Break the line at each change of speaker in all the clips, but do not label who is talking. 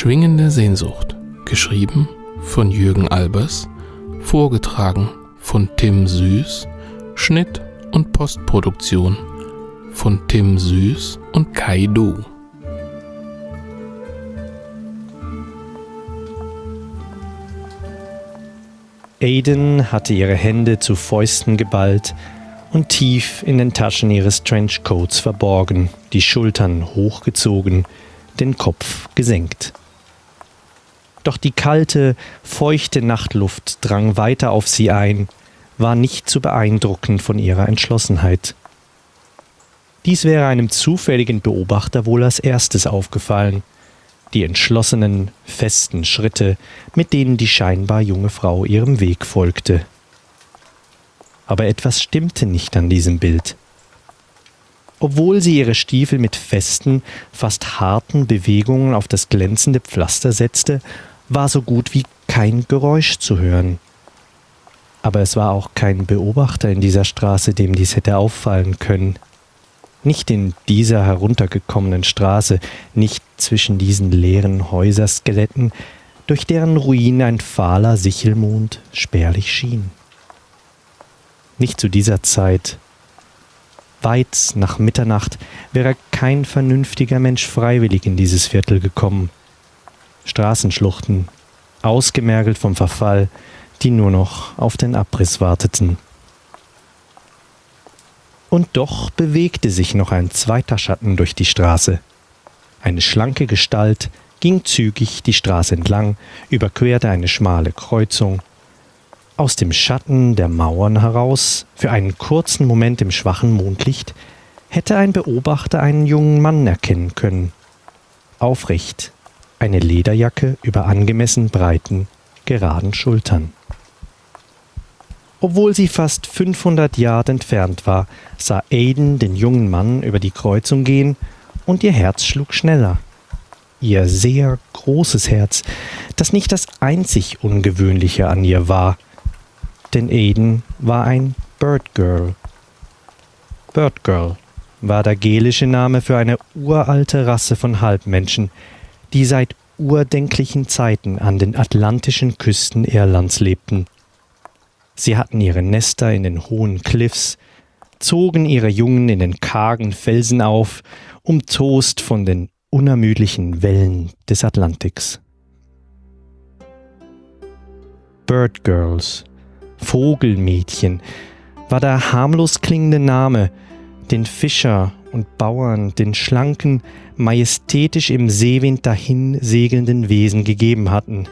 Schwingende Sehnsucht, geschrieben von Jürgen Albers, vorgetragen von Tim Süß, Schnitt und Postproduktion von Tim Süß und Kai Du.
Aiden hatte ihre Hände zu Fäusten geballt und tief in den Taschen ihres Trenchcoats verborgen, die Schultern hochgezogen, den Kopf gesenkt. Doch die kalte, feuchte Nachtluft drang weiter auf sie ein, war nicht zu beeindrucken von ihrer Entschlossenheit. Dies wäre einem zufälligen Beobachter wohl als erstes aufgefallen, die entschlossenen, festen Schritte, mit denen die scheinbar junge Frau ihrem Weg folgte. Aber etwas stimmte nicht an diesem Bild. Obwohl sie ihre Stiefel mit festen, fast harten Bewegungen auf das glänzende Pflaster setzte, war so gut wie kein Geräusch zu hören. Aber es war auch kein Beobachter in dieser Straße, dem dies hätte auffallen können. Nicht in dieser heruntergekommenen Straße, nicht zwischen diesen leeren Häuserskeletten, durch deren Ruinen ein fahler Sichelmond spärlich schien. Nicht zu dieser Zeit, Weit nach Mitternacht wäre kein vernünftiger Mensch freiwillig in dieses Viertel gekommen. Straßenschluchten, ausgemergelt vom Verfall, die nur noch auf den Abriss warteten. Und doch bewegte sich noch ein zweiter Schatten durch die Straße. Eine schlanke Gestalt ging zügig die Straße entlang, überquerte eine schmale Kreuzung aus dem Schatten der Mauern heraus, für einen kurzen Moment im schwachen Mondlicht, hätte ein Beobachter einen jungen Mann erkennen können. Aufrecht, eine Lederjacke über angemessen breiten, geraden Schultern. Obwohl sie fast 500 Yard entfernt war, sah Aiden den jungen Mann über die Kreuzung gehen und ihr Herz schlug schneller. Ihr sehr großes Herz, das nicht das einzig Ungewöhnliche an ihr war, denn Aiden war ein Bird Girl. Bird Girl war der gelische Name für eine uralte Rasse von Halbmenschen, die seit urdenklichen Zeiten an den atlantischen Küsten Irlands lebten. Sie hatten ihre Nester in den hohen Cliffs, zogen ihre Jungen in den kargen Felsen auf, umtost von den unermüdlichen Wellen des Atlantiks. Bird Girls Vogelmädchen war der harmlos klingende Name, den Fischer und Bauern den schlanken, majestätisch im Seewind dahin segelnden Wesen gegeben hatten.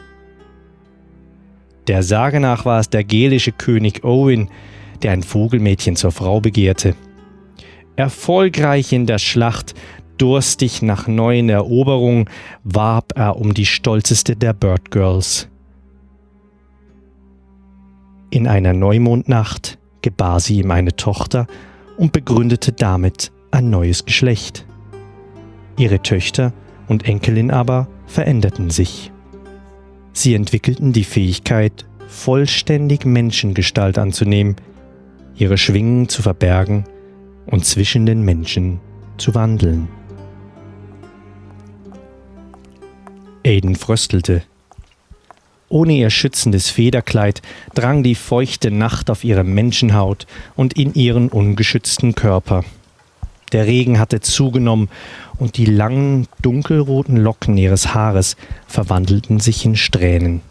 Der Sage nach war es der gälische König Owen, der ein Vogelmädchen zur Frau begehrte. Erfolgreich in der Schlacht, durstig nach neuen Eroberungen, warb er um die stolzeste der Bird Girls. In einer Neumondnacht gebar sie ihm eine Tochter und begründete damit ein neues Geschlecht. Ihre Töchter und Enkelin aber veränderten sich. Sie entwickelten die Fähigkeit, vollständig Menschengestalt anzunehmen, ihre Schwingen zu verbergen und zwischen den Menschen zu wandeln. Aiden fröstelte ohne ihr schützendes Federkleid drang die feuchte Nacht auf ihre Menschenhaut und in ihren ungeschützten Körper. Der Regen hatte zugenommen und die langen, dunkelroten Locken ihres Haares verwandelten sich in Strähnen.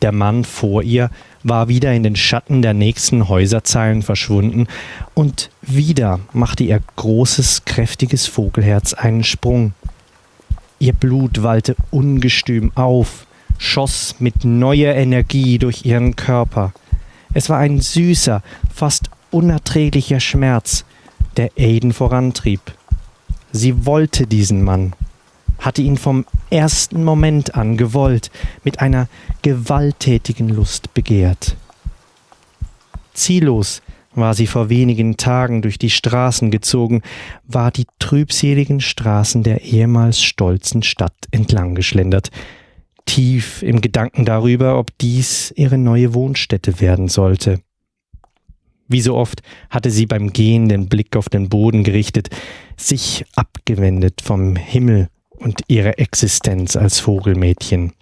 Der Mann vor ihr war wieder in den Schatten der nächsten Häuserzeilen verschwunden, und wieder machte ihr großes, kräftiges Vogelherz einen Sprung. Ihr Blut wallte ungestüm auf, schoss mit neuer Energie durch ihren Körper. Es war ein süßer, fast unerträglicher Schmerz, der Aiden vorantrieb. Sie wollte diesen Mann, hatte ihn vom ersten Moment an gewollt, mit einer gewalttätigen Lust begehrt. Ziellos war sie vor wenigen Tagen durch die Straßen gezogen, war die trübseligen Straßen der ehemals stolzen Stadt entlang geschlendert, tief im Gedanken darüber, ob dies ihre neue Wohnstätte werden sollte. Wie so oft hatte sie beim Gehen den Blick auf den Boden gerichtet, sich abgewendet vom Himmel und ihre Existenz als Vogelmädchen.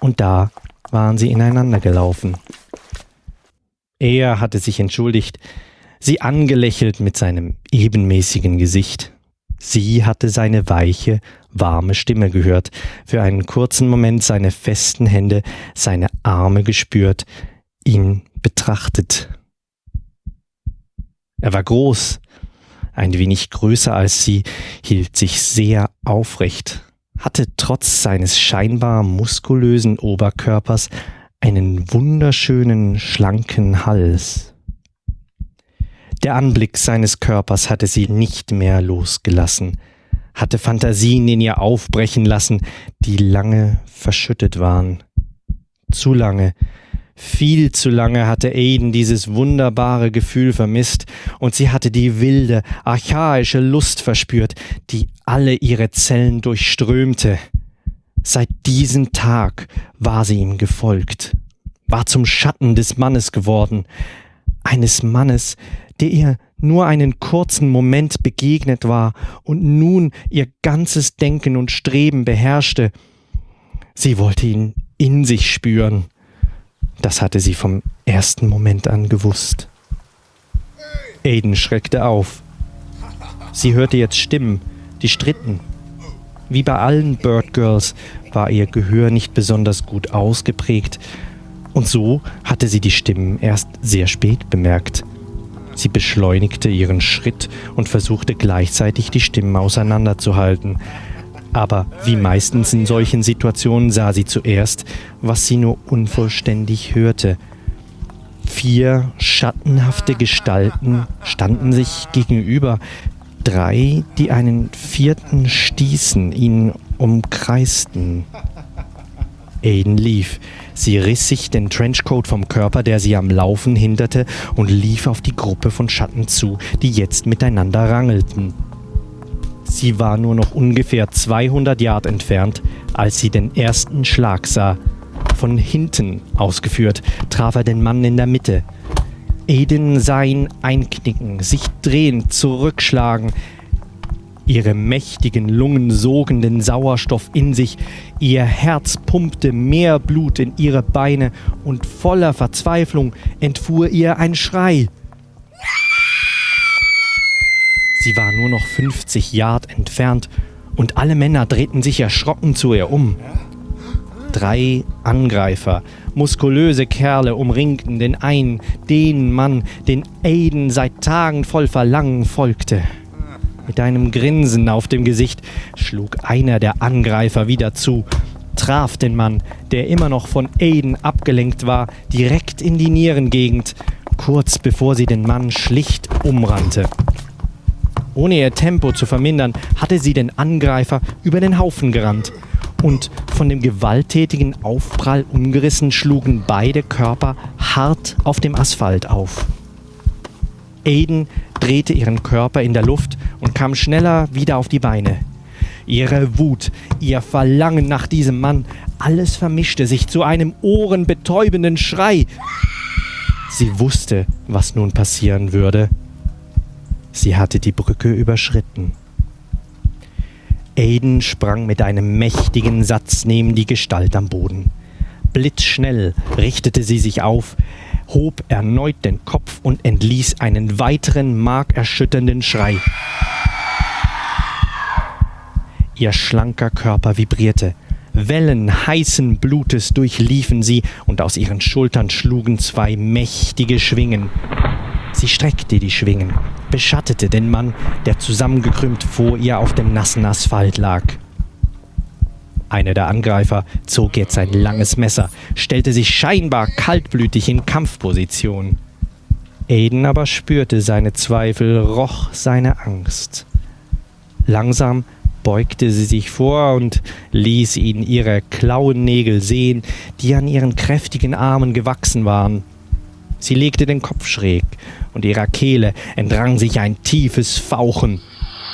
Und da waren sie ineinander gelaufen. Er hatte sich entschuldigt, sie angelächelt mit seinem ebenmäßigen Gesicht. Sie hatte seine weiche, warme Stimme gehört, für einen kurzen Moment seine festen Hände, seine Arme gespürt, ihn betrachtet. Er war groß, ein wenig größer als sie, hielt sich sehr aufrecht, hatte trotz seines scheinbar muskulösen Oberkörpers einen wunderschönen, schlanken Hals. Der Anblick seines Körpers hatte sie nicht mehr losgelassen, hatte Fantasien in ihr aufbrechen lassen, die lange verschüttet waren. Zu lange, viel zu lange hatte Aiden dieses wunderbare Gefühl vermisst, und sie hatte die wilde, archaische Lust verspürt, die alle ihre Zellen durchströmte. Seit diesem Tag war sie ihm gefolgt, war zum Schatten des Mannes geworden, eines Mannes, der ihr nur einen kurzen Moment begegnet war und nun ihr ganzes Denken und Streben beherrschte. Sie wollte ihn in sich spüren. Das hatte sie vom ersten Moment an gewusst. Aiden schreckte auf. Sie hörte jetzt Stimmen, die stritten. Wie bei allen Bird Girls war ihr Gehör nicht besonders gut ausgeprägt, und so hatte sie die Stimmen erst sehr spät bemerkt. Sie beschleunigte ihren Schritt und versuchte gleichzeitig die Stimmen auseinanderzuhalten. Aber wie meistens in solchen Situationen sah sie zuerst, was sie nur unvollständig hörte. Vier schattenhafte Gestalten standen sich gegenüber, drei, die einen vierten stießen, ihn umkreisten. Aiden lief. Sie riss sich den Trenchcoat vom Körper, der sie am Laufen hinderte, und lief auf die Gruppe von Schatten zu, die jetzt miteinander rangelten. Sie war nur noch ungefähr 200 Yard entfernt, als sie den ersten Schlag sah. Von hinten ausgeführt traf er den Mann in der Mitte. Aiden sah ihn einknicken, sich drehen, zurückschlagen. Ihre mächtigen Lungen sogen den Sauerstoff in sich, ihr Herz pumpte mehr Blut in ihre Beine und voller Verzweiflung entfuhr ihr ein Schrei. Sie war nur noch 50 Yard entfernt und alle Männer drehten sich erschrocken zu ihr um. Drei Angreifer, muskulöse Kerle umringten den einen, den Mann, den Aiden seit Tagen voll Verlangen folgte. Mit einem Grinsen auf dem Gesicht schlug einer der Angreifer wieder zu, traf den Mann, der immer noch von Aiden abgelenkt war, direkt in die Nierengegend, kurz bevor sie den Mann schlicht umrannte. Ohne ihr Tempo zu vermindern, hatte sie den Angreifer über den Haufen gerannt. Und von dem gewalttätigen Aufprall umgerissen schlugen beide Körper hart auf dem Asphalt auf. Aiden drehte ihren Körper in der Luft und kam schneller wieder auf die Beine. Ihre Wut, ihr Verlangen nach diesem Mann, alles vermischte sich zu einem ohrenbetäubenden Schrei. Sie wusste, was nun passieren würde. Sie hatte die Brücke überschritten. Aiden sprang mit einem mächtigen Satz neben die Gestalt am Boden. Blitzschnell richtete sie sich auf, hob erneut den Kopf und entließ einen weiteren markerschütternden Schrei. Ihr schlanker Körper vibrierte. Wellen heißen Blutes durchliefen sie und aus ihren Schultern schlugen zwei mächtige Schwingen. Sie streckte die Schwingen, beschattete den Mann, der zusammengekrümmt vor ihr auf dem nassen Asphalt lag. Einer der Angreifer zog jetzt ein langes Messer, stellte sich scheinbar kaltblütig in Kampfposition. Aiden aber spürte seine Zweifel, roch seine Angst. Langsam beugte sie sich vor und ließ ihn ihre Klauennägel sehen, die an ihren kräftigen Armen gewachsen waren. Sie legte den Kopf schräg, und ihrer Kehle entrang sich ein tiefes Fauchen.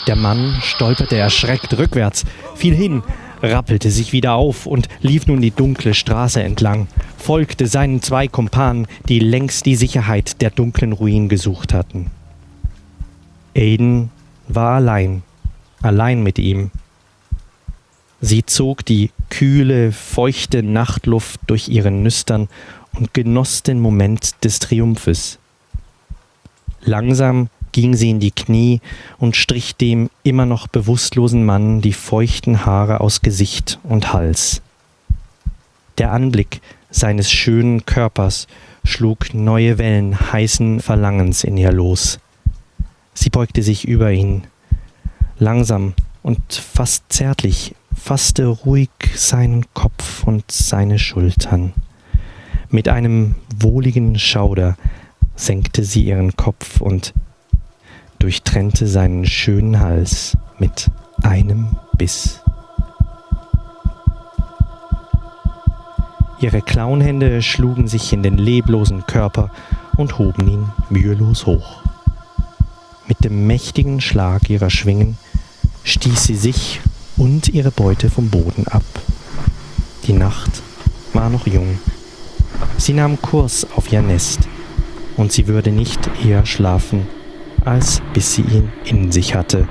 Der Mann stolperte erschreckt rückwärts, fiel hin, rappelte sich wieder auf und lief nun die dunkle Straße entlang, folgte seinen zwei Kumpanen, die längst die Sicherheit der dunklen Ruinen gesucht hatten. Aiden war allein, allein mit ihm. Sie zog die kühle, feuchte Nachtluft durch ihren Nüstern und genoss den Moment des Triumphes. Langsam ging sie in die Knie und strich dem immer noch bewusstlosen Mann die feuchten Haare aus Gesicht und Hals. Der Anblick seines schönen Körpers schlug neue Wellen heißen Verlangens in ihr los. Sie beugte sich über ihn. Langsam und fast zärtlich fasste ruhig seinen Kopf und seine Schultern. Mit einem wohligen Schauder senkte sie ihren Kopf und durchtrennte seinen schönen Hals mit einem Biss. Ihre Klauenhände schlugen sich in den leblosen Körper und hoben ihn mühelos hoch. Mit dem mächtigen Schlag ihrer Schwingen stieß sie sich und ihre Beute vom Boden ab. Die Nacht war noch jung. Sie nahm Kurs auf ihr Nest, und sie würde nicht eher schlafen, als bis sie ihn in sich hatte,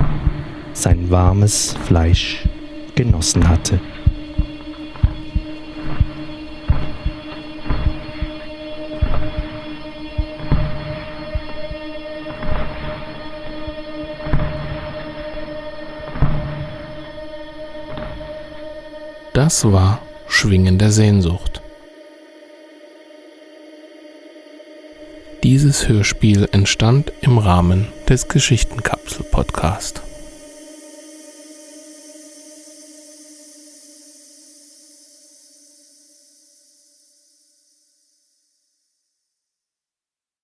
sein warmes Fleisch genossen hatte.
Das war Schwingen der Sehnsucht. Dieses Hörspiel entstand im Rahmen des Geschichtenkapsel-Podcast.